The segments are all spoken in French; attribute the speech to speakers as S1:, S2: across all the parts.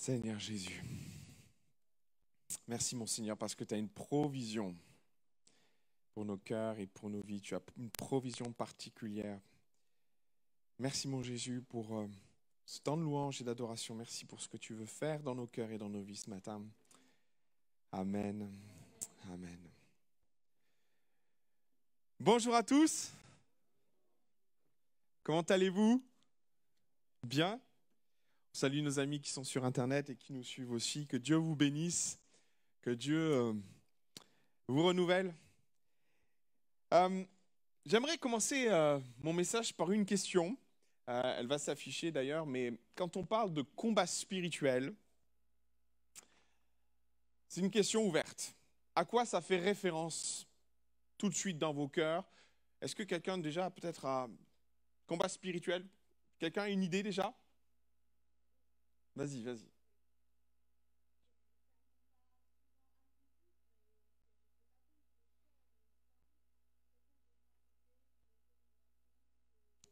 S1: Seigneur Jésus, merci mon Seigneur parce que tu as une provision pour nos cœurs et pour nos vies. Tu as une provision particulière. Merci mon Jésus pour euh, ce temps de louange et d'adoration. Merci pour ce que tu veux faire dans nos cœurs et dans nos vies ce matin. Amen. Amen. Bonjour à tous. Comment allez-vous? Bien? Salut nos amis qui sont sur Internet et qui nous suivent aussi. Que Dieu vous bénisse, que Dieu euh, vous renouvelle. Euh, j'aimerais commencer euh, mon message par une question. elle va s'afficher d'ailleurs, mais quand on parle de combat spirituel, c'est une question ouverte. À quoi ça fait référence tout de suite dans vos cœurs? Est-ce que quelqu'un déjà peut-être a combat spirituel? Quelqu'un a une idée déjà? Vas-y, vas-y.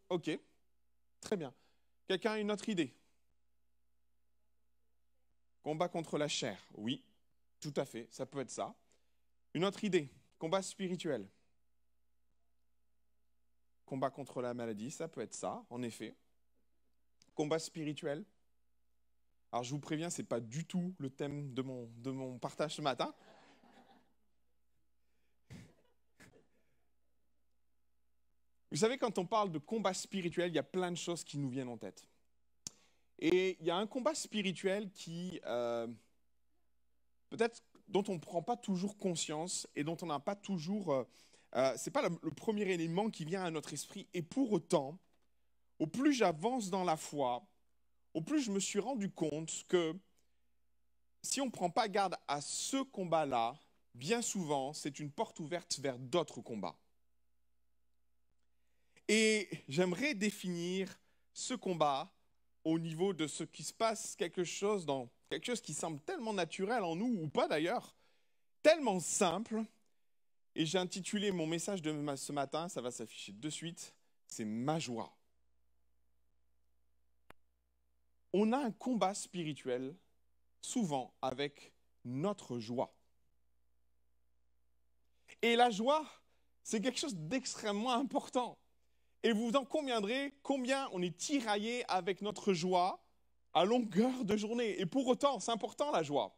S1: Ok, très bien. Quelqu'un a une autre idée? Combat contre la chair, oui, tout à fait, ça peut être ça. Une autre idée Combat spirituel. Combat contre la maladie, ça peut être ça, en effet. Combat spirituel. Alors je vous préviens, ce n'est pas du tout le thème de mon, de mon partage ce matin. Vous savez, quand on parle de combat spirituel, il y a plein de choses qui nous viennent en tête. Et il y a un combat spirituel qui, euh, peut-être, dont on ne prend pas toujours conscience et dont on n'a pas toujours... Euh, euh, ce n'est pas le, premier élément qui vient à notre esprit. Et pour autant, au plus j'avance dans la foi, au plus je me suis rendu compte que si on ne prend pas garde à ce combat-là, bien souvent, c'est une porte ouverte vers d'autres combats. Et j'aimerais définir ce combat au niveau de ce qui se passe, quelque chose dans quelque chose qui semble tellement naturel en nous, ou pas d'ailleurs, tellement simple. Et j'ai intitulé mon message de ce matin, ça va s'afficher de suite, c'est ma joie. On a un combat spirituel souvent avec notre joie. Et la joie, c'est quelque chose d'extrêmement important. Et vous en conviendrez combien on est tiraillé avec notre joie à longueur de journée. Et pour autant, c'est important la joie.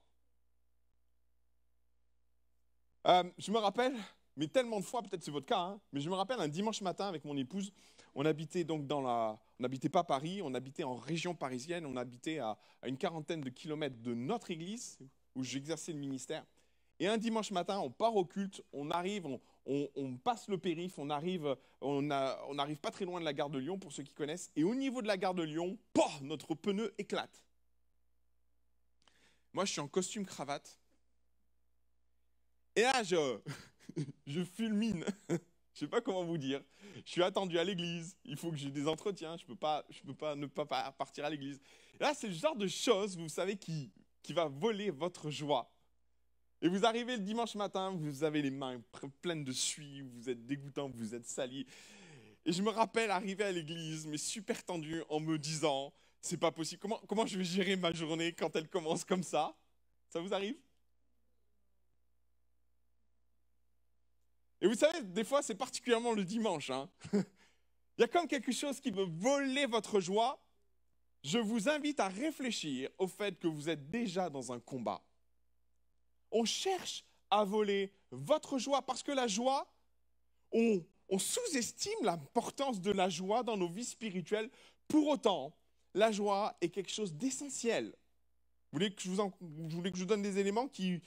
S1: Euh, je me rappelle, mais tellement de fois, peut-être c'est votre cas, hein, mais je me rappelle un dimanche matin avec mon épouse, on habitait donc dans la, on n'habitait pas Paris, on habitait en région parisienne, on habitait à, une quarantaine de kilomètres de notre église où j'exerçais le ministère. Et un dimanche matin, on part au culte, on arrive, on, passe le périph, on arrive, on n'arrive pas très loin de la gare de Lyon pour ceux qui connaissent. Et au niveau de la gare de Lyon, notre pneu éclate. Moi, je suis en costume cravate. Et là, je, je fulmine. Je sais pas comment vous dire. Je suis attendu à l'église. Il faut que j'ai des entretiens. Je peux, pas, je peux pas ne pas partir à l'église. Là, c'est le genre de choses, vous savez, qui, qui va voler votre joie. Et vous arrivez le dimanche matin, vous avez les mains pleines de suie, vous êtes dégoûtant, vous êtes sali. Et je me rappelle arriver à l'église, mais super tendu, en me disant, c'est pas possible. Comment, comment je vais gérer ma journée quand elle commence comme ça? Ça vous arrive? Et vous savez, des fois, c'est particulièrement le dimanche. Hein. Il y a comme quelque chose qui veut voler votre joie. Je vous invite à réfléchir au fait que vous êtes déjà dans un combat. On cherche à voler votre joie parce que la joie, on, sous-estime l'importance de la joie dans nos vies spirituelles. Pour autant, la joie est quelque chose d'essentiel. Vous voulez que je vous, vous voulez que je vous donne des éléments qui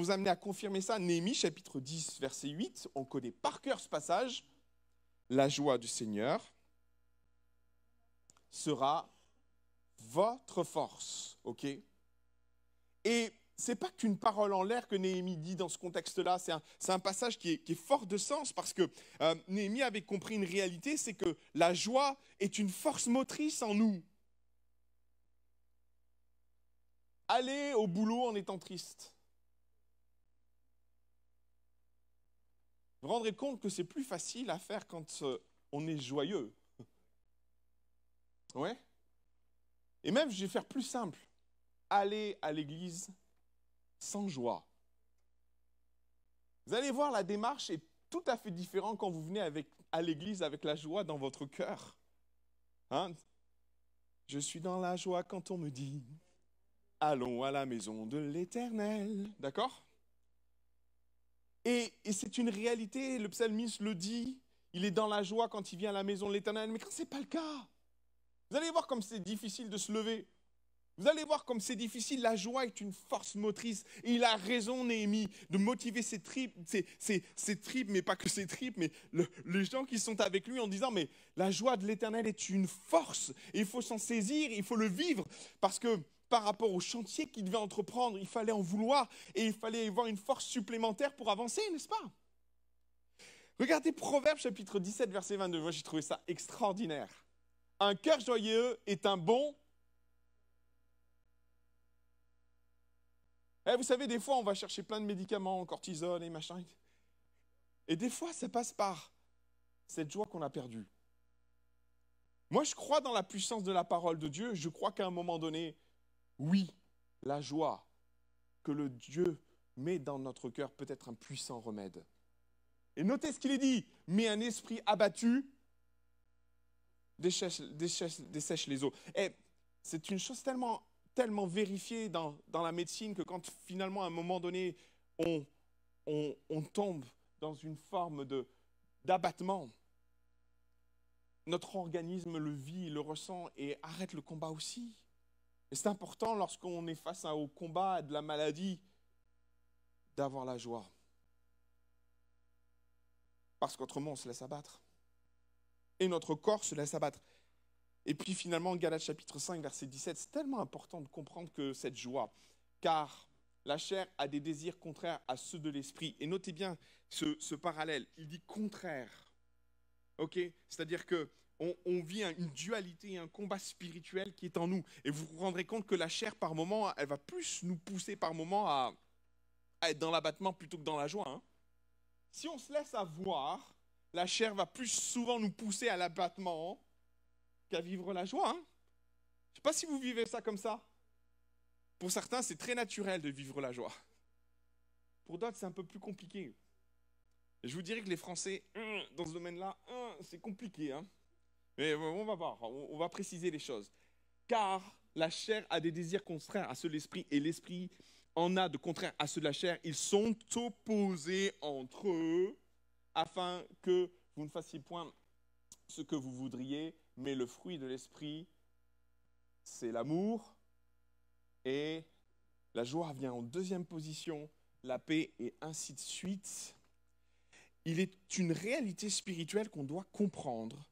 S1: vous amener à confirmer ça. Néhémie chapitre 10, verset 8, on connaît par cœur ce passage. La joie du Seigneur sera votre force. OK? Et c'est pas qu'une parole en l'air que Néhémie dit dans ce contexte-là, c'est un, passage qui est, fort de sens parce que euh, Néhémie avait compris une réalité, c'est que la joie est une force motrice en nous. Aller au boulot en étant triste, vous vous rendrez compte que c'est plus facile à faire quand euh, on est joyeux. Ouais Et même, je vais faire plus simple. aller à l'église sans joie. Vous allez voir, la démarche est tout à fait différente quand vous venez avec, à l'église avec la joie dans votre cœur. Hein? Je suis dans la joie quand on me dit Allons à la maison de l'Éternel. D'accord? Et, c'est une réalité, le psalmiste le dit, il est dans la joie quand il vient à la maison de l'Éternel, mais quand ce n'est pas le cas, vous allez voir comme c'est difficile de se lever. Vous allez voir comme c'est difficile. La joie est une force motrice. Et il a raison, Néhémie, de motiver ses tripes, ses, tripes, mais pas que ses tripes, mais les gens qui sont avec lui en disant, mais la joie de l'éternel est une force. Il faut s'en saisir, il faut le vivre. Parce que par rapport au chantier qu'il devait entreprendre, il fallait en vouloir et il fallait avoir une force supplémentaire pour avancer, n'est-ce pas? Regardez Proverbe chapitre 17, verset 22. Moi, j'ai trouvé ça extraordinaire. Un cœur joyeux est un bon Eh, vous savez, des fois, on va chercher plein de médicaments, cortisone et machin. Et des fois, ça passe par cette joie qu'on a perdue. Moi, je crois dans la puissance de la parole de Dieu. Je crois qu'à un moment donné, oui, la joie que le Dieu met dans notre cœur peut être un puissant remède. Et notez ce qu'il est dit, mais un esprit abattu dessèche, les eaux. C'est une chose tellement tellement vérifié dans, la médecine que quand finalement à un moment donné on, tombe dans une forme d'abattement, notre organisme le vit, le ressent et arrête le combat aussi. Et c'est important lorsqu'on est face au combat de la maladie d'avoir la joie. Parce qu'autrement on se laisse abattre. Et notre corps se laisse abattre. Et puis finalement, Galates chapitre 5, verset 17, c'est tellement important de comprendre que cette joie, car la chair a des désirs contraires à ceux de l'esprit. Et notez bien ce, parallèle, il dit contraire. Ok? C'est-à-dire que on, vit une dualité, un combat spirituel qui est en nous. Et vous vous rendrez compte que la chair, par moment, elle va plus nous pousser par moment à, être dans l'abattement plutôt que dans la joie. Hein. si on se laisse avoir, la chair va plus souvent nous pousser à l'abattement qu'à vivre la joie. Hein. Je ne sais pas si vous vivez ça comme ça. Pour certains, c'est très naturel de vivre la joie. Pour d'autres, c'est un peu plus compliqué. je vous dirais que les Français, hum, dans ce domaine-là, hum, c'est compliqué. Hein. On va voir, on va préciser les choses. Car la chair a des désirs contraires à ceux de l'esprit et l'esprit en a de contraires à ceux de la chair. Ils sont opposés entre eux afin que vous ne fassiez point ce que vous voudriez mais le fruit de l'esprit, c'est l'amour et la joie vient en deuxième position, la paix et ainsi de suite. Il est une réalité spirituelle qu'on doit comprendre,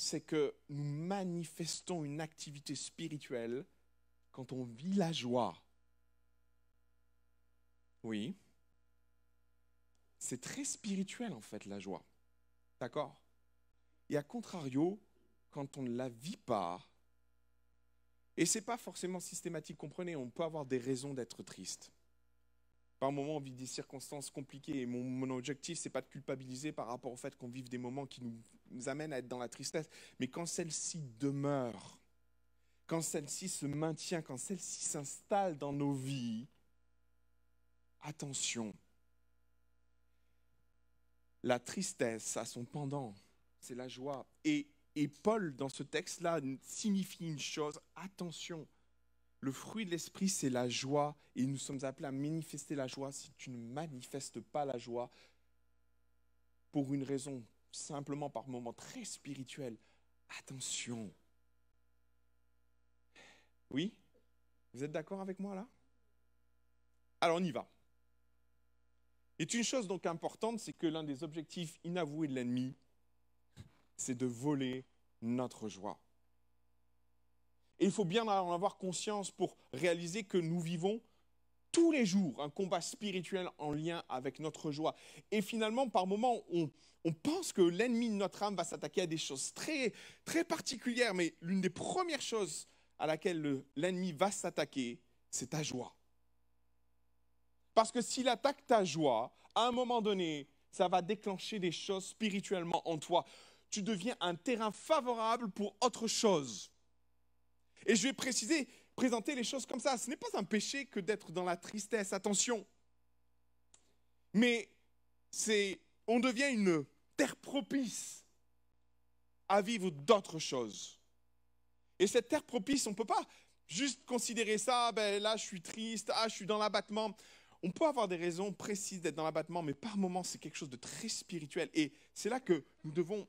S1: c'est que nous manifestons une activité spirituelle quand on vit la joie. Oui. C'est très spirituel en fait la joie. D'accord? Et à contrario, quand on ne la vit pas. Et ce n'est pas forcément systématique, comprenez, on peut avoir des raisons d'être triste. Par moments, on vit des circonstances compliquées. Et mon, mon objectif, ce n'est pas de culpabiliser par rapport au fait qu'on vive des moments qui nous, amènent à être dans la tristesse, mais quand celle-ci demeure, quand celle-ci se maintient, quand celle-ci s'installe dans nos vies, attention, la tristesse a son pendant, c'est la joie. Et Paul, dans ce texte-là, signifie une chose, attention, le fruit de l'esprit, c'est la joie, et nous sommes appelés à manifester la joie. Si tu ne manifestes pas la joie, pour une raison simplement par moment très spirituelle, attention. Oui? Vous êtes d'accord avec moi là? Alors on y va. Et une chose donc importante, c'est que l'un des objectifs inavoués de l'ennemi, c'est de voler notre joie. Et il faut bien en avoir conscience pour réaliser que nous vivons tous les jours un combat spirituel en lien avec notre joie. Et finalement, par moments, on, pense que l'ennemi de notre âme va s'attaquer à des choses très, très particulières, mais l'une des premières choses à laquelle l'ennemi va s'attaquer, c'est ta joie. Parce que s'il attaque ta joie, à un moment donné, ça va déclencher des choses spirituellement en toi tu deviens un terrain favorable pour autre chose. Et je vais préciser, présenter les choses comme ça. Ce n'est pas un péché que d'être dans la tristesse, attention. Mais c'est, on devient une terre propice à vivre d'autres choses. Et cette terre propice, on ne peut pas juste considérer ça, ben là je suis triste, ah je suis dans l'abattement. On peut avoir des raisons précises d'être dans l'abattement, mais par moments c'est quelque chose de très spirituel. Et c'est là que nous devons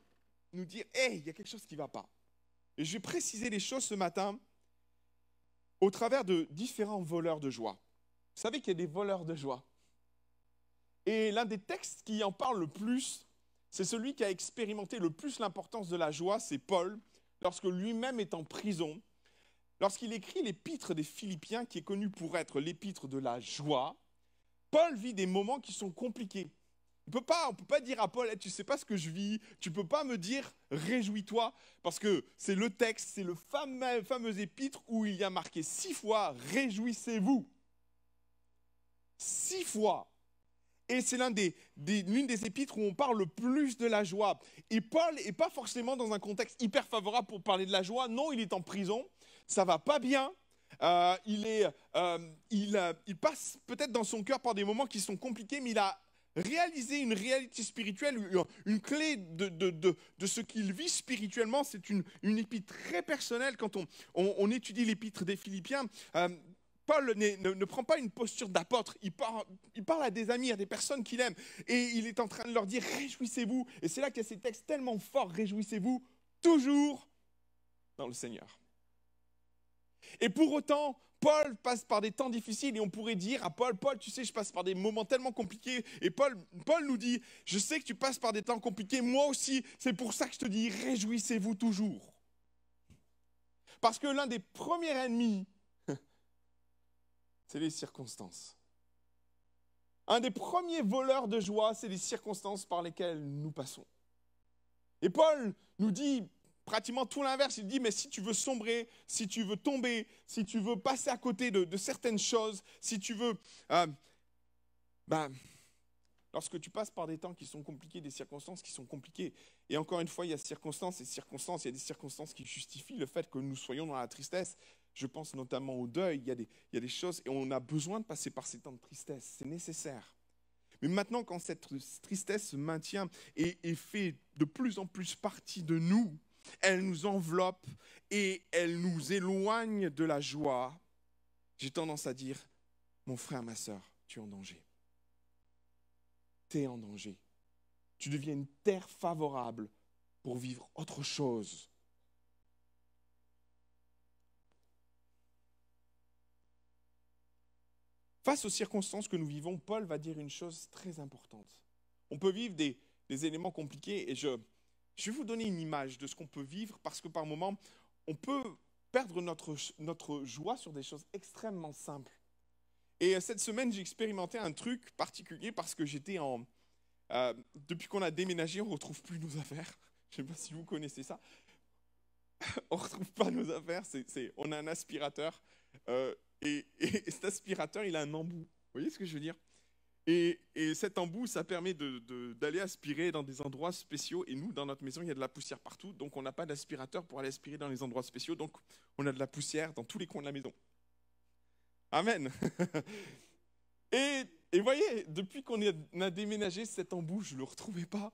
S1: nous dire, hey, il y a quelque chose qui ne va pas. Et je vais préciser les choses ce matin au travers de différents voleurs de joie. Vous savez qu'il y a des voleurs de joie. Et l'un des textes qui en parle le plus, c'est celui qui a expérimenté le plus l'importance de la joie, c'est Paul, lorsque lui-même est en prison. Lorsqu'il écrit l'épître des Philippiens, qui est connu pour être l'épître de la joie, Paul vit des moments qui sont compliqués. On peut peut pas dire à Paul, tu sais pas ce que je vis, tu peux pas me dire réjouis-toi, parce que c'est le texte, c'est le fameux, épître où il y a marqué six fois réjouissez-vous. Six fois. Et c'est l'une des, des, des, épîtres où on parle le plus de la joie. Et Paul n'est pas forcément dans un contexte hyper favorable pour parler de la joie. Non, il est en prison, ça va pas bien. Euh, il, est, euh, il, euh, il passe peut-être dans son cœur par des moments qui sont compliqués, mais il a réaliser une réalité spirituelle, une clé de, de, de, ce qu'il vit spirituellement. C'est une, une épître très personnelle. Quand on, on, étudie l'épître des Philippiens, euh, Paul ne, ne, prend pas une posture d'apôtre, il il parle, à des amis, à des personnes qu'il aime, et il est en train de leur dire, réjouissez-vous. Et c'est là qu'il y a ces textes tellement forts, réjouissez-vous, toujours dans le Seigneur. Et pour autant, Paul passe par des temps difficiles et on pourrait dire à Paul, Paul, tu sais, je passe par des moments tellement compliqués. Et Paul, Paul nous dit, je sais que tu passes par des temps compliqués, moi aussi, c'est pour ça que je te dis, réjouissez-vous toujours. Parce que l'un des premiers ennemis, c'est les circonstances. Un des premiers voleurs de joie, c'est les circonstances par lesquelles nous passons. Et Paul nous dit, pratiquement tout l'inverse. Il dit, mais si tu veux sombrer, si tu veux tomber, si tu veux passer à côté de, certaines choses, si tu veux... Euh, ben, lorsque tu passes par des temps qui sont compliqués, des circonstances qui sont compliquées, et encore une fois, il y a circonstances et circonstances, il y a des circonstances qui justifient le fait que nous soyons dans la tristesse. Je pense notamment au deuil, il y a des, choses, et on a besoin de passer par ces temps de tristesse, c'est nécessaire. Mais maintenant, quand cette tristesse se maintient et fait de plus en plus partie de nous, elle nous enveloppe et elle nous éloigne de la joie, j'ai tendance à dire, mon frère, ma soeur, tu es en danger. Tu es en danger. Tu deviens une terre favorable pour vivre autre chose. Face aux circonstances que nous vivons, Paul va dire une chose très importante. On peut vivre des, des éléments compliqués et je, je vais vous donner une image de ce qu'on peut vivre parce que par moments, on peut perdre notre, notre joie sur des choses extrêmement simples. Et euh, cette semaine, j'ai expérimenté un truc particulier parce que j'étais en... Euh, depuis qu'on a déménagé, on ne retrouve plus nos affaires. Je ne sais pas si vous connaissez ça. on ne retrouve pas nos affaires. On a un aspirateur. Euh, et, et, cet aspirateur, il a un embout. Vous voyez ce que je veux dire? Et, cet embout, ça permet d'aller aspirer dans des endroits spéciaux. Et nous, dans notre maison, il y a de la poussière partout. Donc, on n'a pas d'aspirateur pour aller aspirer dans les endroits spéciaux. Donc, on a de la poussière dans tous les coins de la maison. Amen. et, vous voyez, depuis qu'on a déménagé, cet embout, je ne le retrouvais pas.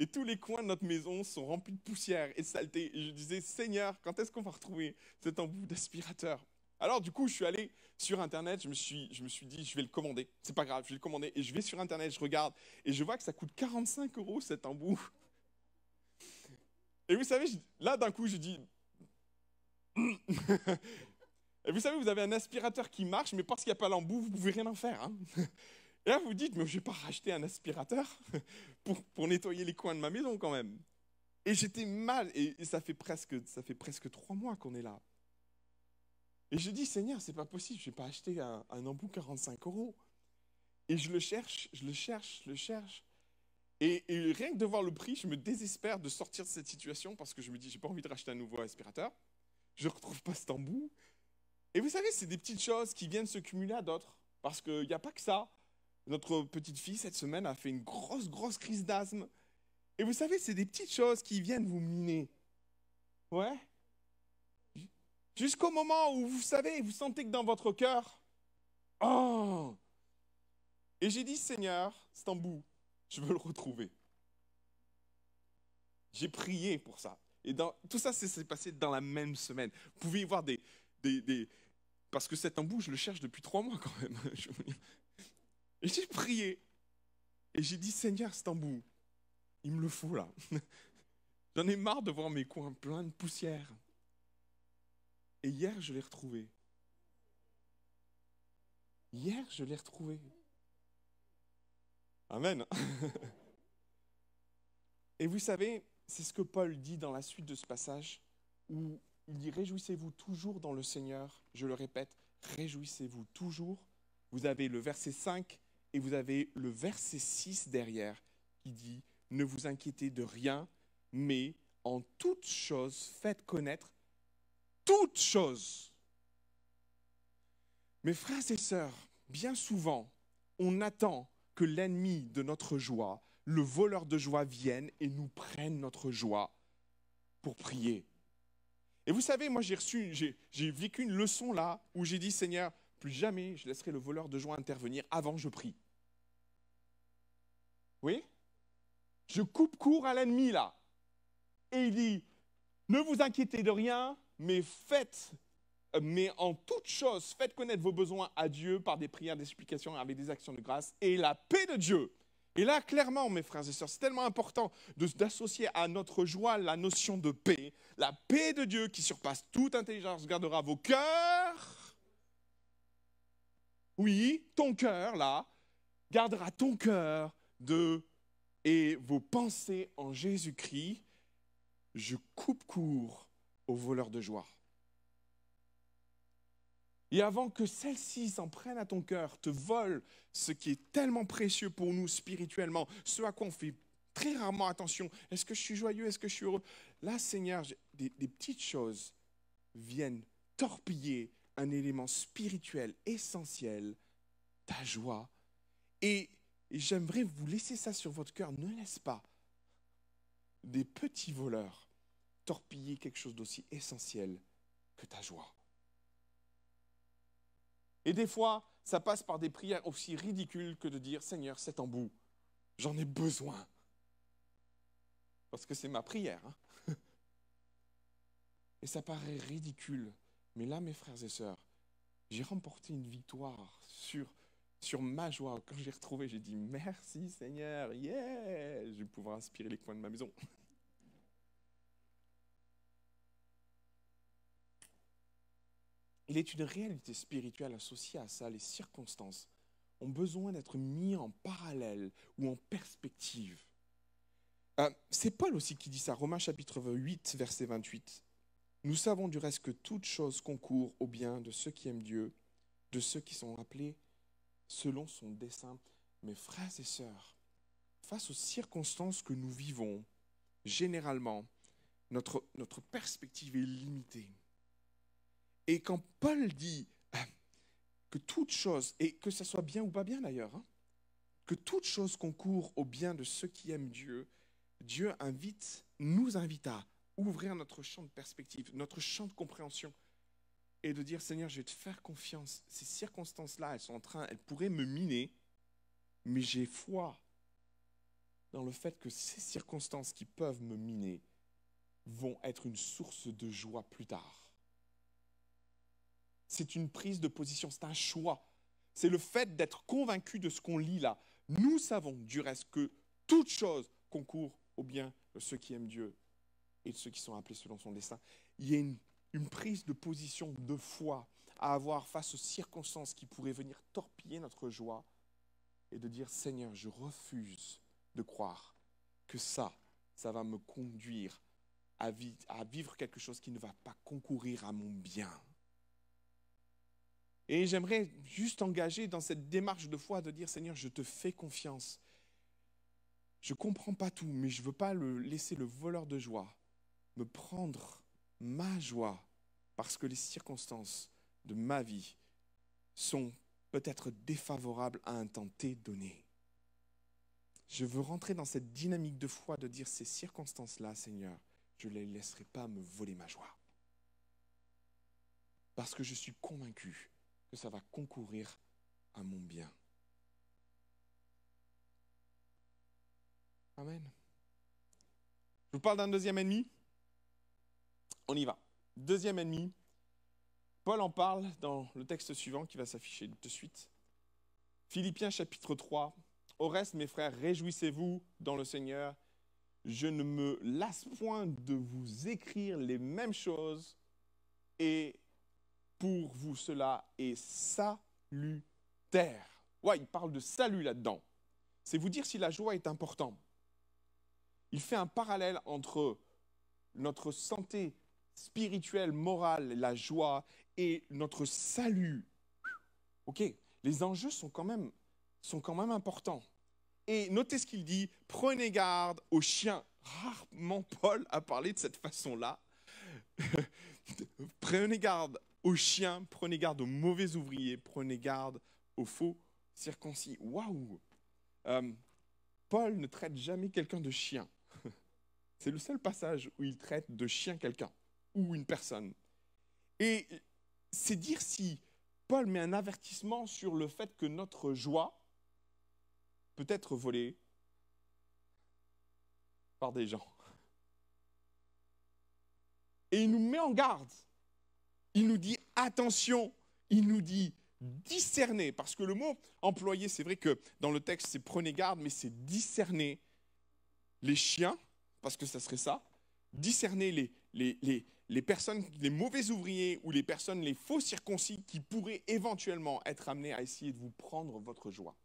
S1: Et tous les coins de notre maison sont remplis de poussière et de saleté. Et je disais, Seigneur, quand est-ce qu'on va retrouver cet embout d'aspirateur? Alors du coup, je suis allé sur Internet, je me suis, je me suis dit, je vais le commander. C'est pas grave, je vais le commander. Et je vais sur Internet, je regarde, et je vois que ça coûte 45 euros cet embout. Et vous savez, là d'un coup, je dis... et vous savez, vous avez un aspirateur qui marche, mais parce qu'il n'y a pas l'embout, vous pouvez rien en faire. Hein. et là, vous dites, mais je vais pas racheter un aspirateur pour, pour nettoyer les coins de ma maison quand même. Et j'étais mal, et, ça, fait presque, ça fait presque trois mois qu'on est là. Et je dis, Seigneur, c'est pas possible, je vais pas acheter un, un embout 45 euros. Et je le cherche, je le cherche, je le cherche. Et, rien que de voir le prix, je me désespère de sortir de cette situation parce que je me dis, j'ai pas envie de racheter un nouveau aspirateur. Je ne retrouve pas cet embout. Et vous savez, c'est des petites choses qui viennent se cumuler à d'autres. Parce qu'il n'y a pas que ça. Notre petite fille, cette semaine, a fait une grosse, grosse crise d'asthme. Et vous savez, c'est des petites choses qui viennent vous miner. Ouais Jusqu'au moment où vous savez, vous sentez que dans votre cœur, oh Et j'ai dit, Seigneur, c'est en je veux le retrouver. J'ai prié pour ça. Et tout ça, s'est passé dans la même semaine. Vous pouvez y voir des, des, des parce que cet embout, je le cherche depuis trois mois quand même. Et j'ai prié. Et j'ai dit, Seigneur, cet embout, il me le faut là. J'en ai marre de voir mes coins pleins de poussière. Et hier, je l'ai retrouvé. Hier, je l'ai retrouvé. Amen. Et vous savez, c'est ce que Paul dit dans la suite de ce passage, où il dit Réjouissez-vous toujours dans le Seigneur. Je le répète, réjouissez-vous toujours. Vous avez le verset 5 et vous avez le verset 6 derrière qui dit Ne vous inquiétez de rien, mais en toute chose, faites connaître toutes choses. Mes frères et sœurs, bien souvent, on attend que l'ennemi de notre joie, le voleur de joie, vienne et nous prenne notre joie pour prier. Et vous savez, moi j'ai j'ai vécu une leçon là où j'ai dit Seigneur, plus jamais je laisserai le voleur de joie intervenir avant je prie. Oui? Je coupe court à l'ennemi là. Et il dit, ne vous inquiétez de rien, mais faites, mais en toute chose, faites connaître vos besoins à Dieu par des prières, des explications, avec des actions de grâce, et la paix de Dieu. Et là, clairement, mes frères et sœurs, c'est tellement important d'associer à notre joie la notion de paix. La paix de Dieu qui surpasse toute intelligence gardera vos cœurs. Oui, ton cœur, là, gardera ton cœur de et vos pensées en Jésus-Christ. Je coupe court aux voleurs de joie. Et avant que celle-ci s'en prenne à ton cœur, te vole ce qui est tellement précieux pour nous spirituellement, ce à quoi on fait très rarement attention. Est-ce que je suis joyeux Est-ce que je suis heureux? Là, Seigneur, des, petites choses viennent torpiller un élément spirituel essentiel, ta joie. Et, et j'aimerais vous laisser ça sur votre cœur. Ne laisse pas des petits voleurs torpiller quelque chose d'aussi essentiel que ta joie. Et des fois, ça passe par des prières aussi ridicules que de dire Seigneur, c'est en bout, j'en ai besoin. Parce que c'est ma prière. Hein. et ça paraît ridicule. Mais là, mes frères et sœurs, j'ai remporté une victoire sur, sur ma joie. Quand j'ai retrouvé, j'ai dit merci Seigneur, yeah, je vais pouvoir inspirer les coins de ma maison. Il est une réalité spirituelle associée à ça. Les circonstances ont besoin d'être mis en parallèle ou en perspective. Euh, c'est Paul aussi qui dit ça, Romains chapitre 8, verset 28. Nous savons du reste que toute chose concourt au bien de ceux qui aiment Dieu, de ceux qui sont appelés selon son dessein. Mes frères et sœurs, face aux circonstances que nous vivons, généralement, notre, notre perspective est limitée. Et quand Paul dit euh, que toute chose, et que ce soit bien ou pas bien d'ailleurs, hein, que toute chose concourt au bien de ceux qui aiment Dieu, Dieu invite, nous invite à ouvrir notre champ de perspective, notre champ de compréhension, et de dire Seigneur, je vais te faire confiance. Ces circonstances-là, elles sont en train, elles pourraient me miner, mais j'ai foi dans le fait que ces circonstances qui peuvent me miner vont être une source de joie plus tard c'est une prise de position, c'est un choix. C'est le fait d'être convaincu de ce qu'on lit là. Nous savons du reste que toute chose concourt au bien de ceux qui aiment Dieu et de ceux qui sont appelés selon son destin. Il y a une, une prise de position de foi à avoir face aux circonstances qui pourraient venir torpiller notre joie et de dire Seigneur, je refuse de croire que ça, ça va me conduire à, vivre quelque chose qui ne va pas concourir à mon bien. Et j'aimerais juste engager dans cette démarche de foi de dire, Seigneur, je te fais confiance. Je ne comprends pas tout, mais je ne veux pas laisser le voleur de joie me prendre ma joie parce que les circonstances de ma vie sont peut-être défavorables à un temps T donné. Je veux rentrer dans cette dynamique de foi de dire ces circonstances-là, Seigneur, je ne les laisserai pas me voler ma joie. parce que je suis convaincu que ça va concourir à mon bien. Amen. Je vous parle d'un deuxième ennemi. On y va. Deuxième ennemi. Paul en parle dans le texte suivant qui va s'afficher de suite. Philippiens chapitre 3. Au reste, mes frères, réjouissez-vous dans le Seigneur. Je ne me lasse point de vous écrire les mêmes choses et pour vous cela est salutaire. Ouais, il parle de salut là-dedans. C'est vous dire si la joie est importante. Il fait un parallèle entre notre santé spirituelle, morale, la joie et notre salut. Ok, les enjeux sont quand même, sont quand même importants. Et notez ce qu'il dit, prenez garde aux chiens. Rarement Paul a parlé de cette façon-là. prenez garde aux chiens, prenez garde aux mauvais ouvriers, prenez garde aux faux circoncis. Waouh euh, Paul ne traite jamais quelqu'un de chien. C'est le seul passage où il traite de chien quelqu'un ou une personne. Et c'est dire si Paul met un avertissement sur le fait que notre joie peut être volée par des gens. Et il nous met en garde. Il nous dit attention, il nous dit discerner, parce que le mot employé, c'est vrai que dans le texte, c'est prenez garde, mais c'est discerner les chiens, parce que ça serait ça, discerner les, personnes, les mauvais ouvriers ou les personnes, les faux circoncis qui pourraient éventuellement être amenés à essayer de vous prendre votre joie.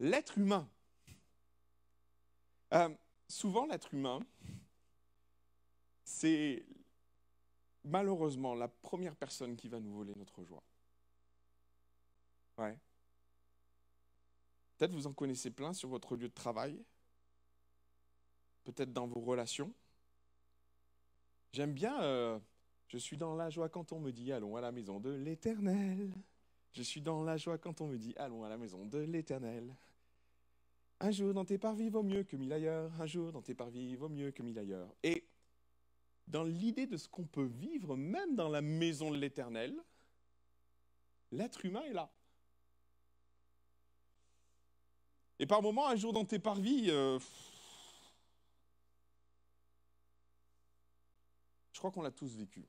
S1: L'être humain. Euh, souvent, l'être humain, c'est malheureusement la première personne qui va nous voler notre joie. Ouais. Peut-être vous en connaissez plein sur votre lieu de travail, peut-être dans vos relations. J'aime bien, euh, je suis dans la joie quand on me dit allons à la maison de l'Éternel. Je suis dans la joie quand on me dit allons à la maison de l'Éternel. Un jour dans tes parvis vaut mieux que mille ailleurs. Un jour dans tes parvis vaut mieux que mille ailleurs. Et dans l'idée de ce qu'on peut vivre, même dans la maison de l'Éternel, l'être humain est là. Et par moments, un jour dans tes parvis, euh, je crois qu'on l'a tous vécu.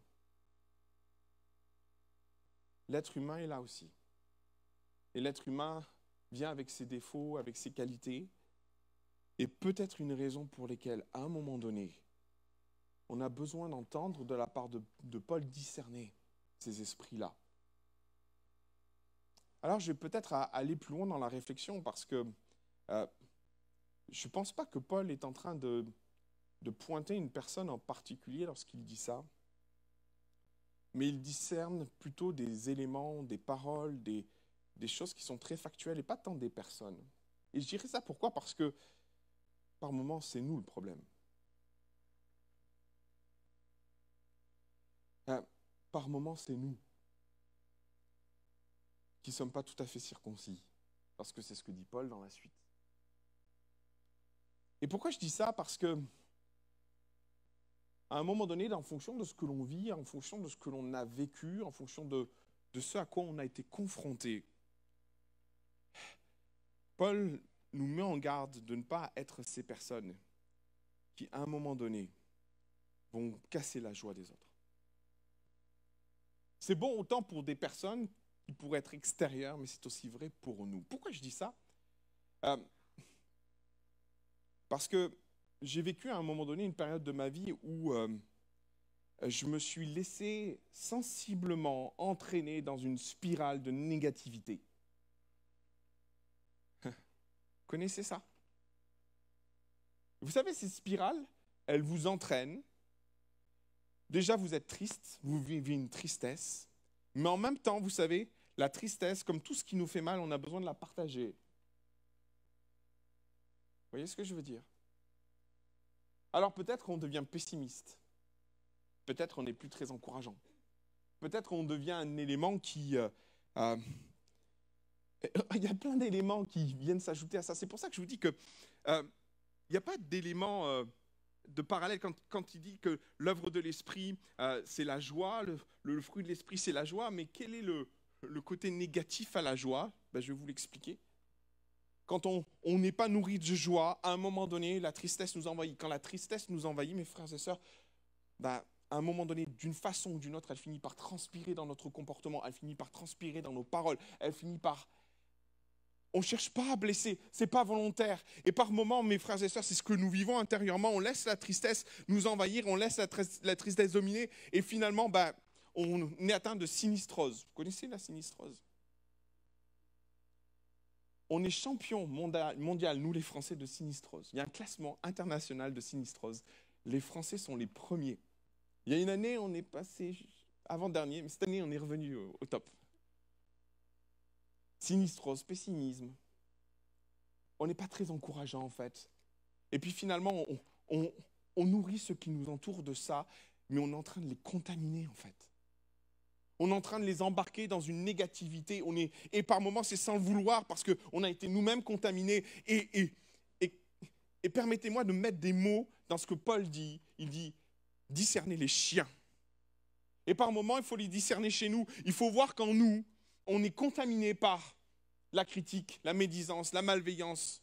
S1: L'être humain est là aussi. Et l'être humain vient avec ses défauts, avec ses qualités, et peut-être une raison pour lesquelles, à un moment donné, on a besoin d'entendre de la part de, Paul discerner ces esprits-là. Alors je vais peut-être aller plus loin dans la réflexion parce que euh, je ne pense pas que Paul est en train de, pointer une personne en particulier lorsqu'il dit ça, mais il discerne plutôt des éléments, des paroles, des, des choses qui sont très factuelles et pas tant des personnes. Et je dirais ça pourquoi? Parce que par moments, c'est nous le problème. Par moments, c'est nous qui ne sommes pas tout à fait circoncis, parce que c'est ce que dit Paul dans la suite. Et pourquoi je dis ça? Parce que, à un moment donné, en fonction de ce que l'on vit, en fonction de ce que l'on a vécu, en fonction de, de ce à quoi on a été confronté, Paul nous met en garde de ne pas être ces personnes qui, à un moment donné, vont casser la joie des autres. C'est bon autant pour des personnes qui pourraient être extérieures, mais c'est aussi vrai pour nous. Pourquoi je dis ça? Euh, Parce que j'ai vécu à un moment donné une période de ma vie où euh, je me suis laissé sensiblement entraîner dans une spirale de négativité. Connaissez ça? Vous savez, ces spirales, elles vous entraînent Déjà, vous êtes triste, vous vivez une tristesse, mais en même temps, vous savez, la tristesse, comme tout ce qui nous fait mal, on a besoin de la partager. Vous voyez ce que je veux dire? Alors peut-être qu'on devient pessimiste, peut-être on n'est plus très encourageant, peut-être on devient un élément qui... Euh, euh, il y a plein d'éléments qui viennent s'ajouter à ça. C'est pour ça que je vous dis qu'il euh, n'y a pas d'éléments de parallèle quand, il dit que l'œuvre de l'esprit, euh, c'est la joie, le, fruit de l'esprit, c'est la joie, mais quel est le, côté négatif à la joie? Ben, Je vais vous l'expliquer. Quand on n'est pas nourri de joie, à un moment donné, la tristesse nous envahit. Quand la tristesse nous envahit, mes frères et sœurs, ben, à un moment donné, d'une façon ou d'une autre, elle finit par transpirer dans notre comportement, elle finit par transpirer dans nos paroles, elle finit par on ne cherche pas à blesser, c'est pas volontaire. Et par moments, mes frères et sœurs, c'est ce que nous vivons intérieurement. On laisse la tristesse nous envahir, on laisse la, tristesse dominer, et finalement, bah, on est atteint de sinistrose. Vous connaissez la sinistrose? On est champion mondial, nous les Français, de sinistrose. Il y a un classement international de sinistrose. Les Français sont les premiers. Il y a une année, on est passé avant-dernier, mais cette année, on est revenu au top sinistrose, pessimisme. On n'est pas très encourageant en fait. Et puis finalement, on, nourrit ceux qui nous entourent de ça, mais on est en train de les contaminer en fait. On est en train de les embarquer dans une négativité. On est, et par moments, c'est sans le vouloir parce qu'on a été nous-mêmes contaminés. Et, et, et permettez-moi de mettre des mots dans ce que Paul dit. Il dit discerner les chiens. Et par moments, il faut les discerner chez nous. Il faut voir qu'en nous, on est contaminé par la critique, la médisance, la malveillance.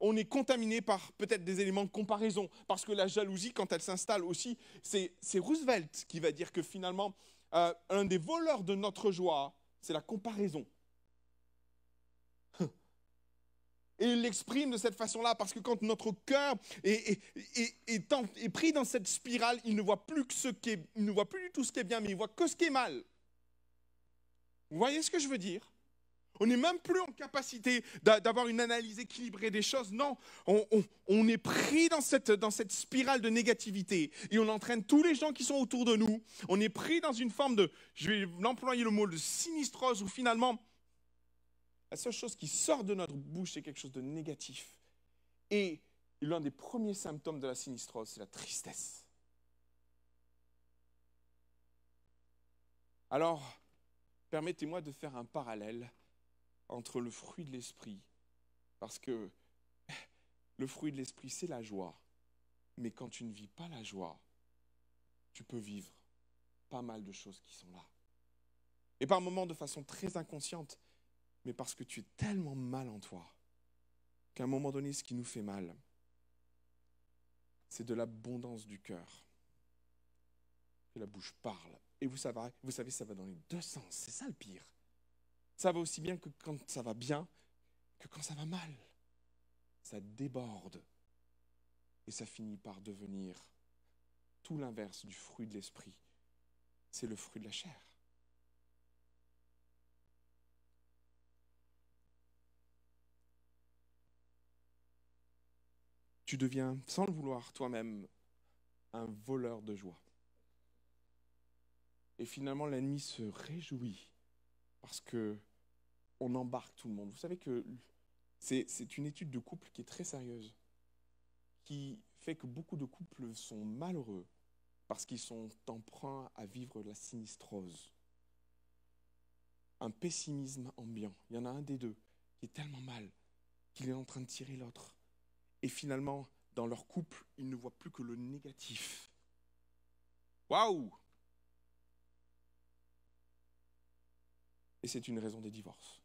S1: On est contaminé par peut-être des éléments de comparaison, parce que la jalousie, quand elle s'installe aussi, c'est Roosevelt qui va dire que finalement, euh, un des voleurs de notre joie, c'est la comparaison. Et il l'exprime de cette façon-là, parce que quand notre cœur est, pris dans cette spirale, il ne voit plus ce qui ne voit plus du tout ce qui est bien, mais il voit que ce qui est mal. Vous voyez ce que je veux dire? On n'est même plus en capacité d'avoir une analyse équilibrée des choses. Non, on, est pris dans cette, spirale de négativité et on entraîne tous les gens qui sont autour de nous. On est pris dans une forme de, je vais employer le mot de sinistrose, où finalement, la seule chose qui sort de notre bouche, c'est quelque chose de négatif. Et l'un des premiers symptômes de la sinistrose, c'est la tristesse. Alors, permettez-moi de faire un parallèle entre le fruit de l'esprit, parce que le fruit de l'esprit, c'est la joie. Mais quand tu ne vis pas la joie, tu peux vivre pas mal de choses qui sont là. Et par moments de façon très inconsciente, mais parce que tu es tellement mal en toi, qu'à un moment donné, ce qui nous fait mal, c'est de l'abondance du cœur. Que la bouche parle et vous savez, vous savez, ça va dans les deux sens. C'est ça le pire. Ça va aussi bien que quand ça va bien que quand ça va mal. Ça déborde. Et ça finit par devenir tout l'inverse du fruit de l'esprit. C'est le fruit de la chair. Tu deviens, sans le vouloir toi-même, un voleur de joie. Et finalement, l'ennemi se réjouit parce que on embarque tout le monde. Vous savez que c'est une étude de couple qui est très sérieuse, qui fait que beaucoup de couples sont malheureux parce qu'ils sont emprunts à vivre la sinistrose. Un pessimisme ambiant. Il y en a un des deux qui est tellement mal qu'il est en train de tirer l'autre. Et finalement, dans leur couple, ils ne voient plus que le négatif. Waouh Et c'est une raison des divorces.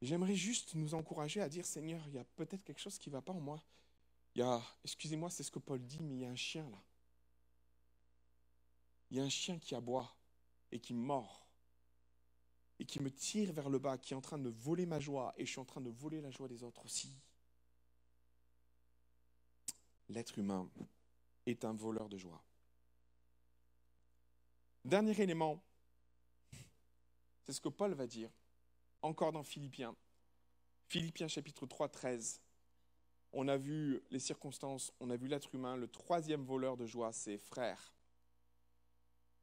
S1: J'aimerais juste nous encourager à dire, Seigneur, il y a peut-être quelque chose qui ne va pas en moi. Excusez-moi, c'est ce que Paul dit, mais il y a un chien là. Il y a un chien qui aboie et qui mord et qui me tire vers le bas, qui est en train de voler ma joie et je suis en train de voler la joie des autres aussi. L'être humain est un voleur de joie. Dernier élément, c'est ce que Paul va dire, encore dans Philippiens. Philippiens chapitre 3, 13. On a vu les circonstances, on a vu l'être humain. Le troisième voleur de joie, c'est frère.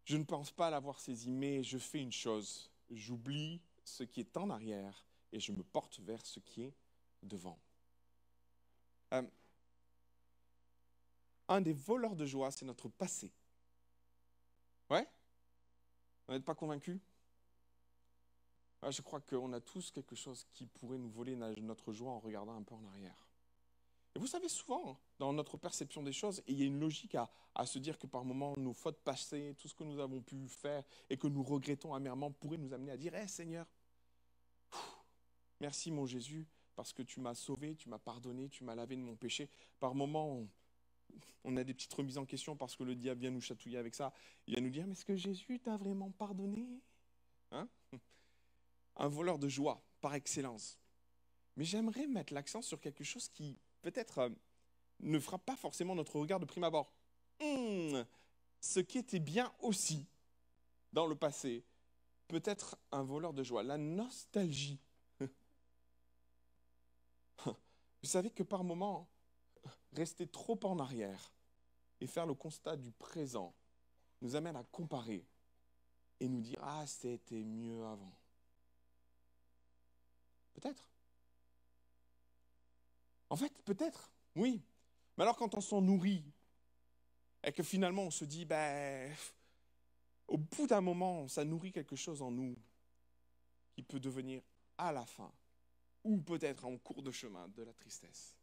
S1: Je ne pense pas l'avoir saisi, mais je fais une chose. J'oublie ce qui est en arrière et je me porte vers ce qui est devant. Euh, un des voleurs de joie, c'est notre passé. Ouais? Vous n'êtes pas convaincu Ah, je crois qu'on a tous quelque chose qui pourrait nous voler notre joie en regardant un peu en arrière. Et vous savez, souvent, dans notre perception des choses, il y a une logique à, se dire que par moments, nos fautes passées, tout ce que nous avons pu faire et que nous regrettons amèrement pourrait nous amener à dire Hé Seigneur, merci mon Jésus, parce que tu m'as sauvé, tu m'as pardonné, tu m'as lavé de mon péché. Par moments, on, a des petites remises en question parce que le diable vient nous chatouiller avec ça. Il vient nous dire Mais est-ce que Jésus t'a vraiment pardonné hein? Un voleur de joie par excellence. Mais j'aimerais mettre l'accent sur quelque chose qui peut-être euh, ne fera pas forcément notre regard de prime abord. Hmm, ce qui était bien aussi dans le passé, peut-être un voleur de joie, la nostalgie. Vous savez que par moments, rester trop en arrière et faire le constat du présent nous amène à comparer et nous dire Ah, c'était mieux avant. Peut-être. En fait, peut-être, oui. Mais alors quand on s'en nourrit et que finalement on se dit, ben, au bout d'un moment, ça nourrit quelque chose en nous qui peut devenir à la fin, ou peut-être en cours de chemin, de la tristesse.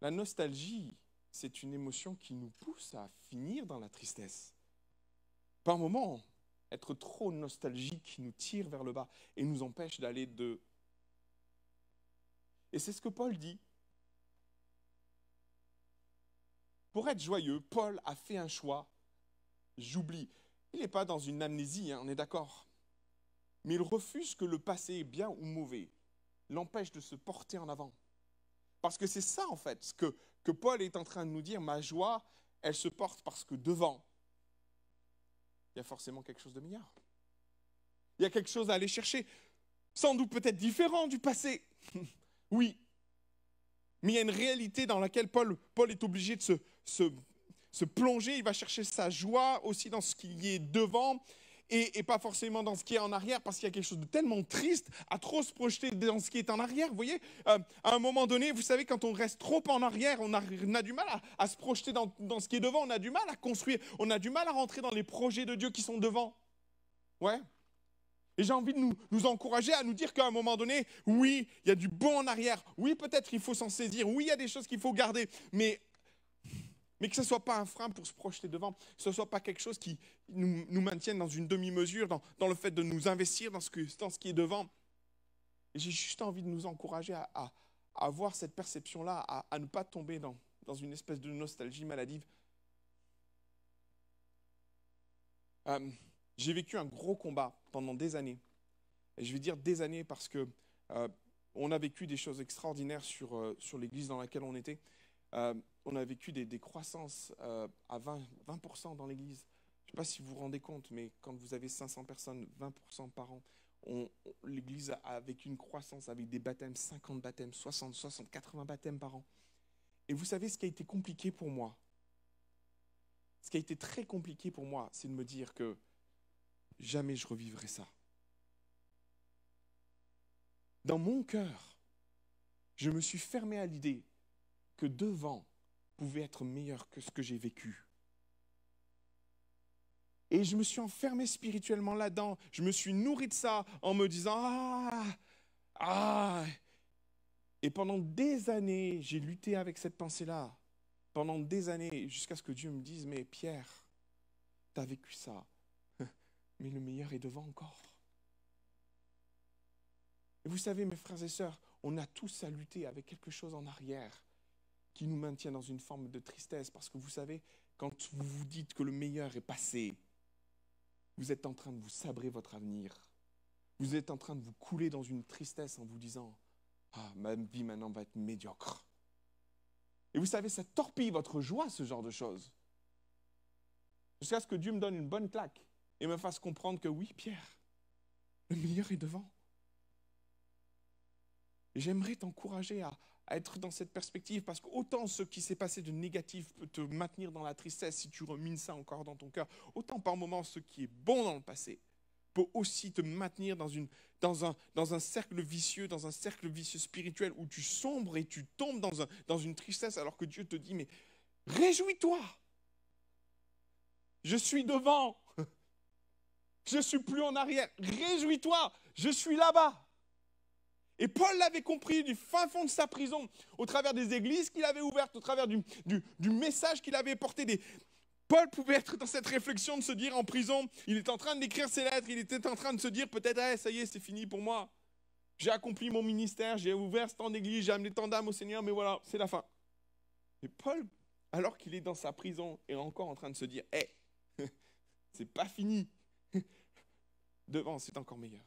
S1: La nostalgie, c'est une émotion qui nous pousse à finir dans la tristesse. Par moments, être trop nostalgique nous tire vers le bas et nous empêche d'aller de... Et c'est ce que Paul dit. Pour être joyeux, Paul a fait un choix. J'oublie. Il n'est pas dans une amnésie, hein, on est d'accord. Mais il refuse que le passé, bien ou mauvais, l'empêche de se porter en avant. Parce que c'est ça, en fait, ce que, que Paul est en train de nous dire. Ma joie, elle se porte parce que devant, il y a forcément quelque chose de meilleur. Il y a quelque chose à aller chercher, sans doute peut-être différent du passé. oui. Mais il y a une réalité dans laquelle Paul, Paul est obligé de se, se, se plonger. Il va chercher sa joie aussi dans ce qui est devant et, pas forcément dans ce qui est en arrière, parce qu'il y a quelque chose de tellement triste à trop se projeter dans ce qui est en arrière. Vous voyez, euh, à un moment donné, vous savez, quand on reste trop en arrière, on a, du mal à, se projeter dans, ce qui est devant, on a du mal à construire, on a du mal à rentrer dans les projets de Dieu qui sont devant. Ouais. Et j'ai envie de nous, nous encourager à nous dire qu'à un moment donné, oui, il y a du bon en arrière. Oui, peut-être il faut s'en saisir. Oui, il y a des choses qu'il faut garder. Mais mais que ce ne soit pas un frein pour se projeter devant, que ce ne soit pas quelque chose qui nous, nous maintienne dans une demi-mesure, dans, le fait de nous investir dans ce, qui est devant. J'ai juste envie de nous encourager à, avoir cette perception-là, à, ne pas tomber dans, une espèce de nostalgie maladive. Euh, j'ai vécu un gros combat pendant des années. Et je vais dire des années parce que euh, on a vécu des choses extraordinaires sur, euh, sur l'église dans laquelle on était. Euh, on a vécu des, croissances euh, à 20%, 20 dans l'Église. Je ne sais pas si vous vous rendez compte, mais quand vous avez 500 personnes, 20% par an, l'Église a vécu une croissance avec des baptêmes, 50 baptêmes, 60, 60, 80 baptêmes par an. Et vous savez ce qui a été compliqué pour moi? Ce qui a été très compliqué pour moi, c'est de me dire que jamais je revivrai ça. Dans mon cœur, je me suis fermé à l'idée que devant pouvait être meilleur que ce que j'ai vécu. Et je me suis enfermé spirituellement là-dedans. Je me suis nourri de ça en me disant Ah Ah Et pendant des années, j'ai lutté avec cette pensée-là. Pendant des années, jusqu'à ce que Dieu me dise Mais Pierre, tu as vécu ça. Mais le meilleur est devant encore. Et vous savez, mes frères et sœurs, on a tous à lutter avec quelque chose en arrière qui nous maintient dans une forme de tristesse. Parce que vous savez, quand vous vous dites que le meilleur est passé, vous êtes en train de vous sabrer votre avenir. Vous êtes en train de vous couler dans une tristesse en vous disant Ah, ma vie maintenant va être médiocre. Et vous savez, ça torpille votre joie, ce genre de choses. Jusqu'à ce que Dieu me donne une bonne claque et me fasse comprendre que oui, Pierre, le meilleur est devant. J'aimerais t'encourager à, à être dans cette perspective, parce qu'autant ce qui s'est passé de négatif peut te maintenir dans la tristesse si tu remines ça encore dans ton cœur, autant par moments ce qui est bon dans le passé peut aussi te maintenir dans, un, cercle vicieux, dans un cercle vicieux spirituel où tu sombres et tu tombes dans, dans une tristesse alors que Dieu te dit, mais réjouis-toi, je suis devant, Je suis plus en arrière. Réjouis-toi, je suis là-bas. Et Paul l'avait compris du fin fond de sa prison, au travers des églises qu'il avait ouvertes, au travers du, message qu'il avait porté. Paul pouvait être dans cette réflexion de se dire en prison, il est en train d'écrire ses lettres, il était en train de se dire peut-être, eh, ça y est, c'est fini pour moi. J'ai accompli mon ministère, j'ai ouvert ce temps d'église, j'ai amené tant d'âmes au Seigneur, mais voilà, c'est la fin. Et Paul, alors qu'il est dans sa prison, est encore en train de se dire, hé, c'est pas fini. Devant, c'est encore meilleur.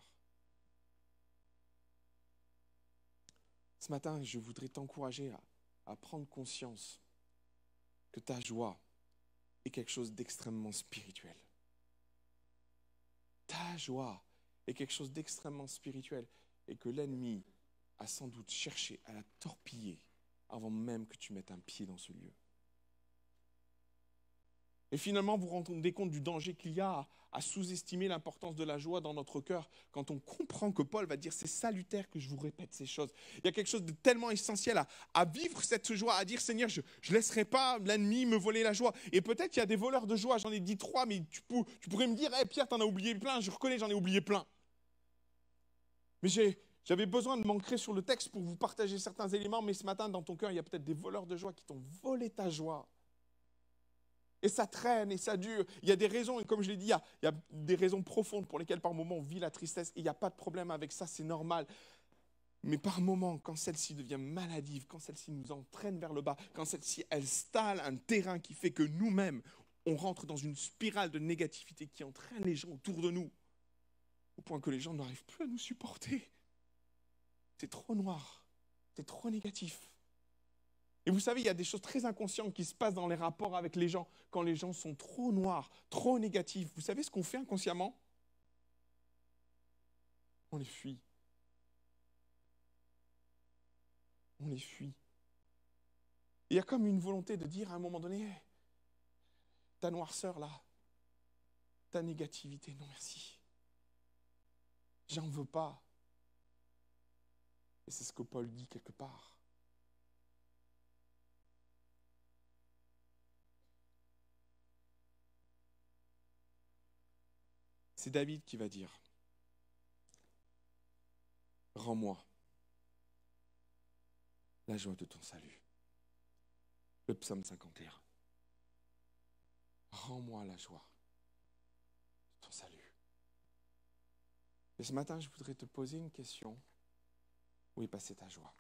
S1: Ce matin, je voudrais t'encourager à, prendre conscience que ta joie est quelque chose d'extrêmement spirituel. Ta joie est quelque chose d'extrêmement spirituel et que l'ennemi a sans doute cherché à la torpiller avant même que tu mettes un pied dans ce lieu. Et finalement, vous vous rendez compte du danger qu'il y a à, sous-estimer l'importance de la joie dans notre cœur quand on comprend que Paul va dire c'est salutaire que je vous répète ces choses. Il y a quelque chose de tellement essentiel à, vivre cette joie, à dire Seigneur, je ne laisserai pas l'ennemi me voler la joie. Et peut-être qu'il y a des voleurs de joie, j'en ai dit trois, mais tu, pourrais me dire hey, Pierre, en as oublié plein, je reconnais, j'en ai oublié plein. Mais j'avais besoin de m'ancrer sur le texte pour vous partager certains éléments, mais ce matin, dans ton cœur, il y a peut-être des voleurs de joie qui t'ont volé ta joie. Et ça traîne et ça dure. Il y a des raisons, et comme je l'ai dit, il y, a, des raisons profondes pour lesquelles par moment on vit la tristesse, et il n'y a pas de problème avec ça, c'est normal. Mais par moment, quand celle-ci devient maladive, quand celle-ci nous entraîne vers le bas, quand celle-ci, elle stalle un terrain qui fait que nous-mêmes, on rentre dans une spirale de négativité qui entraîne les gens autour de nous, au point que les gens n'arrivent plus à nous supporter. C'est trop noir, c'est trop négatif. Et vous savez, il y a des choses très inconscientes qui se passent dans les rapports avec les gens quand les gens sont trop noirs, trop négatifs. Vous savez ce qu'on fait inconsciemment? On les fuit. On les fuit. Il y a comme une volonté de dire à un moment donné, ta noirceur là, ta négativité, non merci. J'en veux pas. Et c'est ce que Paul dit quelque part. C'est David qui va dire, Rends-moi la joie de ton salut. Le psaume 51. Rends-moi la joie de ton salut. Et ce matin, je voudrais te poser une question. Où est passée ta joie?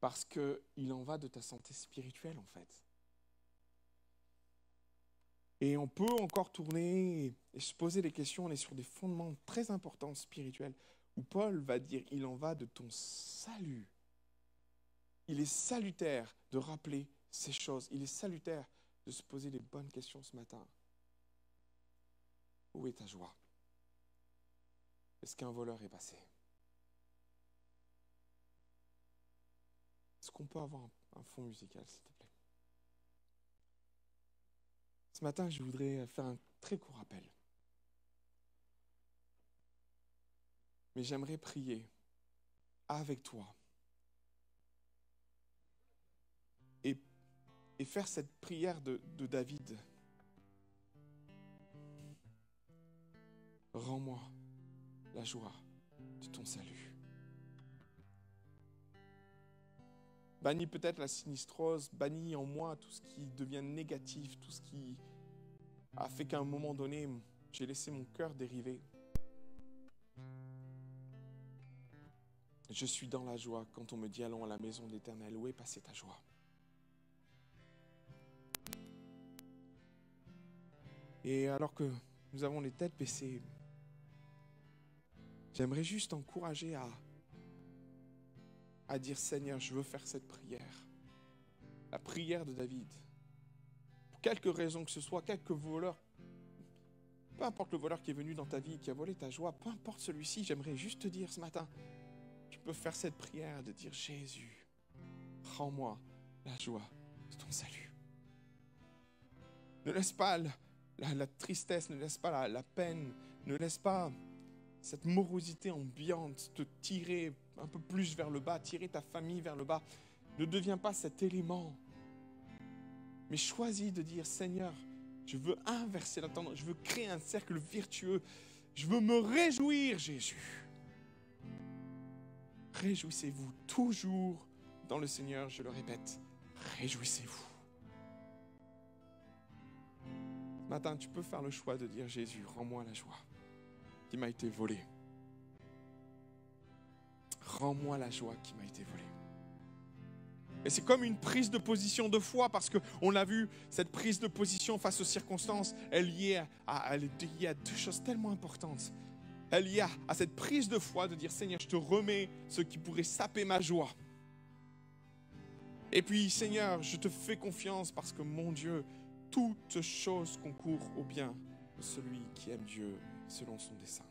S1: Parce qu'il en va de ta santé spirituelle, en fait. Et on peut encore tourner et se poser des questions. On est sur des fondements très importants spirituels où Paul va dire il en va de ton salut. Il est salutaire de rappeler ces choses. Il est salutaire de se poser les bonnes questions ce matin. Où est ta joie? Est-ce qu'un voleur est passé? Est-ce qu'on peut avoir un fond musical, s'il te plaît? Ce matin, je voudrais faire un très court appel. Mais j'aimerais prier avec toi et, faire cette prière de, de David. Rends-moi la joie de ton salut. Bannis peut-être la sinistrose, bannis en moi tout ce qui devient négatif, tout ce qui a fait qu'à un moment donné, j'ai laissé mon cœur dériver. Je suis dans la joie quand on me dit allons à la maison de l'Éternel. Où est passée ta joie? Et alors que nous avons les têtes baissées, j'aimerais juste encourager à à dire Seigneur, je veux faire cette prière. La prière de David. Pour quelque raison que ce soit, quelques voleurs, peu importe le voleur qui est venu dans ta vie, qui a volé ta joie, peu importe celui-ci, j'aimerais juste te dire ce matin, tu peux faire cette prière de dire Jésus, rends-moi la joie de ton salut. Ne laisse pas la, tristesse, ne laisse pas la peine, ne laisse pas cette morosité ambiante te tirer un peu plus vers le bas, tirer ta famille vers le bas. Ne deviens pas cet élément. Mais choisis de dire, Seigneur, Je veux inverser la tendance. Je veux créer un cercle vertueux. Je veux me réjouir, Jésus. Réjouissez-vous toujours dans le Seigneur, je le répète. Réjouissez-vous. Matin, tu peux faire le choix de dire Jésus, rends-moi la joie qui m'a été volée. Rends-moi la joie qui m'a été volée. Et c'est comme une prise de position de foi, parce qu'on l'a vu, cette prise de position face aux circonstances, elle est liée à, elle est liée à deux choses tellement importantes. Elle est liée à, à cette prise de foi de dire Seigneur, je te remets ce qui pourrait saper ma joie. Et puis, Seigneur, je te fais confiance parce que mon Dieu, toutes choses concourent au bien de celui qui aime Dieu selon son dessein.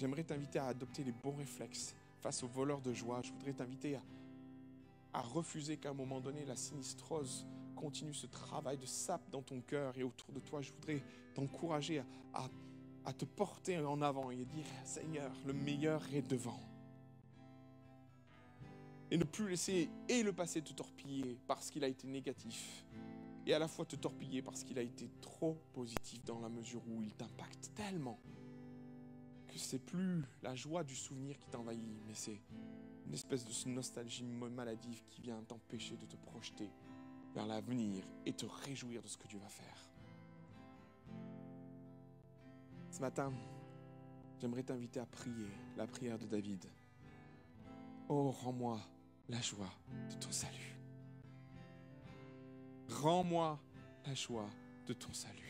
S1: J'aimerais t'inviter à adopter les bons réflexes face aux voleurs de joie. Je voudrais t'inviter à, refuser qu'à un moment donné, la sinistrose continue ce travail de sape dans ton cœur et autour de toi. Je voudrais t'encourager à, à, à te porter en avant et dire, Seigneur, le meilleur est devant. Et ne plus laisser et le passé te torpiller parce qu'il a été négatif, et à la fois te torpiller parce qu'il a été trop positif dans la mesure où il t'impacte tellement que c'est plus la joie du souvenir qui t'envahit, mais c'est une espèce de nostalgie maladive qui vient t'empêcher de te projeter vers l'avenir et te réjouir de ce que Dieu va faire. Ce matin, j'aimerais t'inviter à prier la prière de David. Oh, rends-moi la joie de ton salut. Rends-moi la joie de ton salut.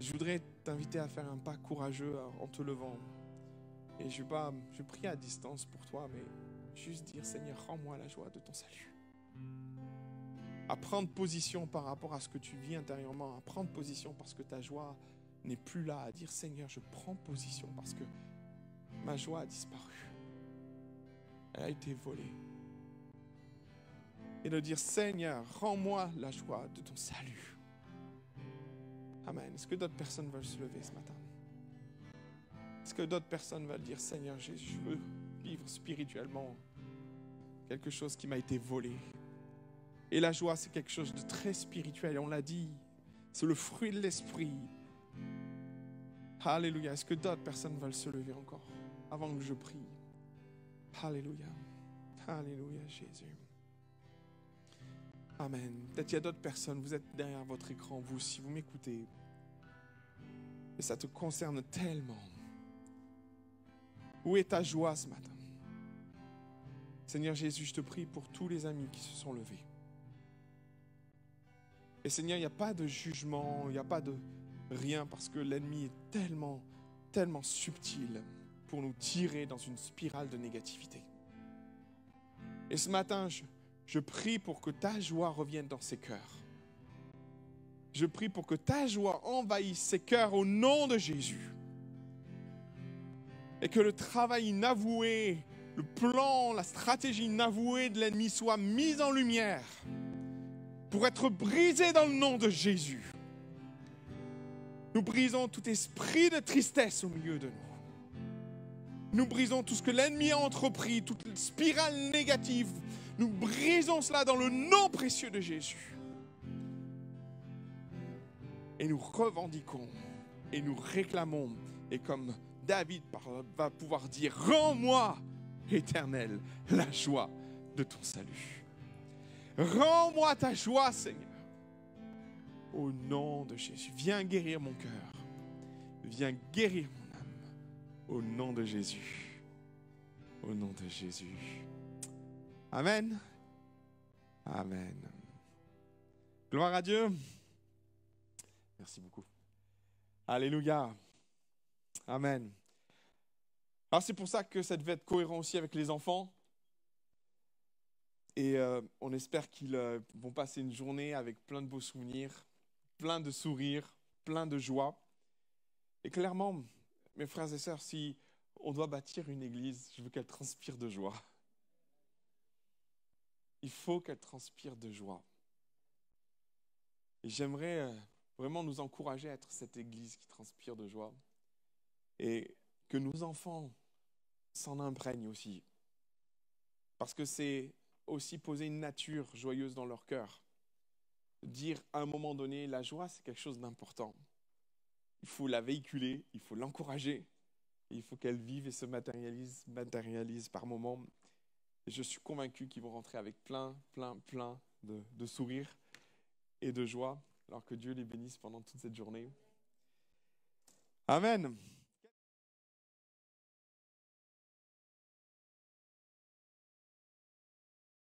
S1: Je voudrais t'inviter à faire un pas courageux en te levant. Et je pas, je prie à distance pour toi, mais juste dire Seigneur, rends-moi la joie de ton salut. À prendre position par rapport à ce que tu vis intérieurement, à prendre position parce que ta joie n'est plus là, à dire Seigneur, je prends position parce que ma joie a disparu. Elle a été volée. Et de dire Seigneur, rends-moi la joie de ton salut. Amen. Est-ce que d'autres personnes veulent se lever ce matin? Est-ce que d'autres personnes veulent dire Seigneur, je veux vivre spirituellement quelque chose qui m'a été volé? Et la joie, c'est quelque chose de très spirituel. On l'a dit, c'est le fruit de l'esprit. Alléluia. Est-ce que d'autres personnes veulent se lever encore avant que je prie? Alléluia. Alléluia, Jésus. Amen. Peut-être qu'il y a d'autres personnes, vous êtes derrière votre écran, vous, si vous m'écoutez, et ça te concerne tellement. Où est ta joie ce matin? Seigneur Jésus, je te prie pour tous les amis qui se sont levés. Et Seigneur, il n'y a pas de jugement, il n'y a pas de rien, parce que l'ennemi est tellement, tellement subtil pour nous tirer dans une spirale de négativité. Et ce matin, je, je prie pour que ta joie revienne dans ces cœurs. Je prie pour que ta joie envahisse ces cœurs au nom de Jésus. Et que le travail inavoué, le plan, la stratégie inavouée de l'ennemi soit mis en lumière pour être brisé dans le nom de Jésus. Nous brisons tout esprit de tristesse au milieu de nous. Nous brisons tout ce que l'ennemi a entrepris, toute spirale négative. Nous brisons cela dans le nom précieux de Jésus. Et nous revendiquons et nous réclamons. Et comme David va pouvoir dire, rends-moi, éternel, la joie de ton salut. Rends-moi ta joie, Seigneur. Au nom de Jésus, viens guérir mon cœur. Viens guérir mon au nom de Jésus. Au nom de Jésus. Amen. Amen. Gloire à Dieu. Merci beaucoup. Alléluia. Amen. Alors c'est pour ça que ça devait être cohérent aussi avec les enfants. Et euh, on espère qu'ils euh, vont passer une journée avec plein de beaux souvenirs, plein de sourires, plein de joie. Et clairement, mes frères et sœurs, si on doit bâtir une église, je veux qu'elle transpire de joie. Il faut qu'elle transpire de joie. Et j'aimerais euh, vraiment nous encourager à être cette église qui transpire de joie. Et que nos enfants s'en imprègnent aussi. Parce que c'est aussi poser une nature joyeuse dans leur cœur. dire à un moment donné, la joie, c'est quelque chose d'important. Il faut la véhiculer, il faut l'encourager, il faut qu'elle vive et se matérialise, matérialise par moments. Et je suis convaincu qu'ils vont rentrer avec plein, plein, plein de, de sourires et de joie, alors que Dieu les bénisse pendant toute cette journée. Amen.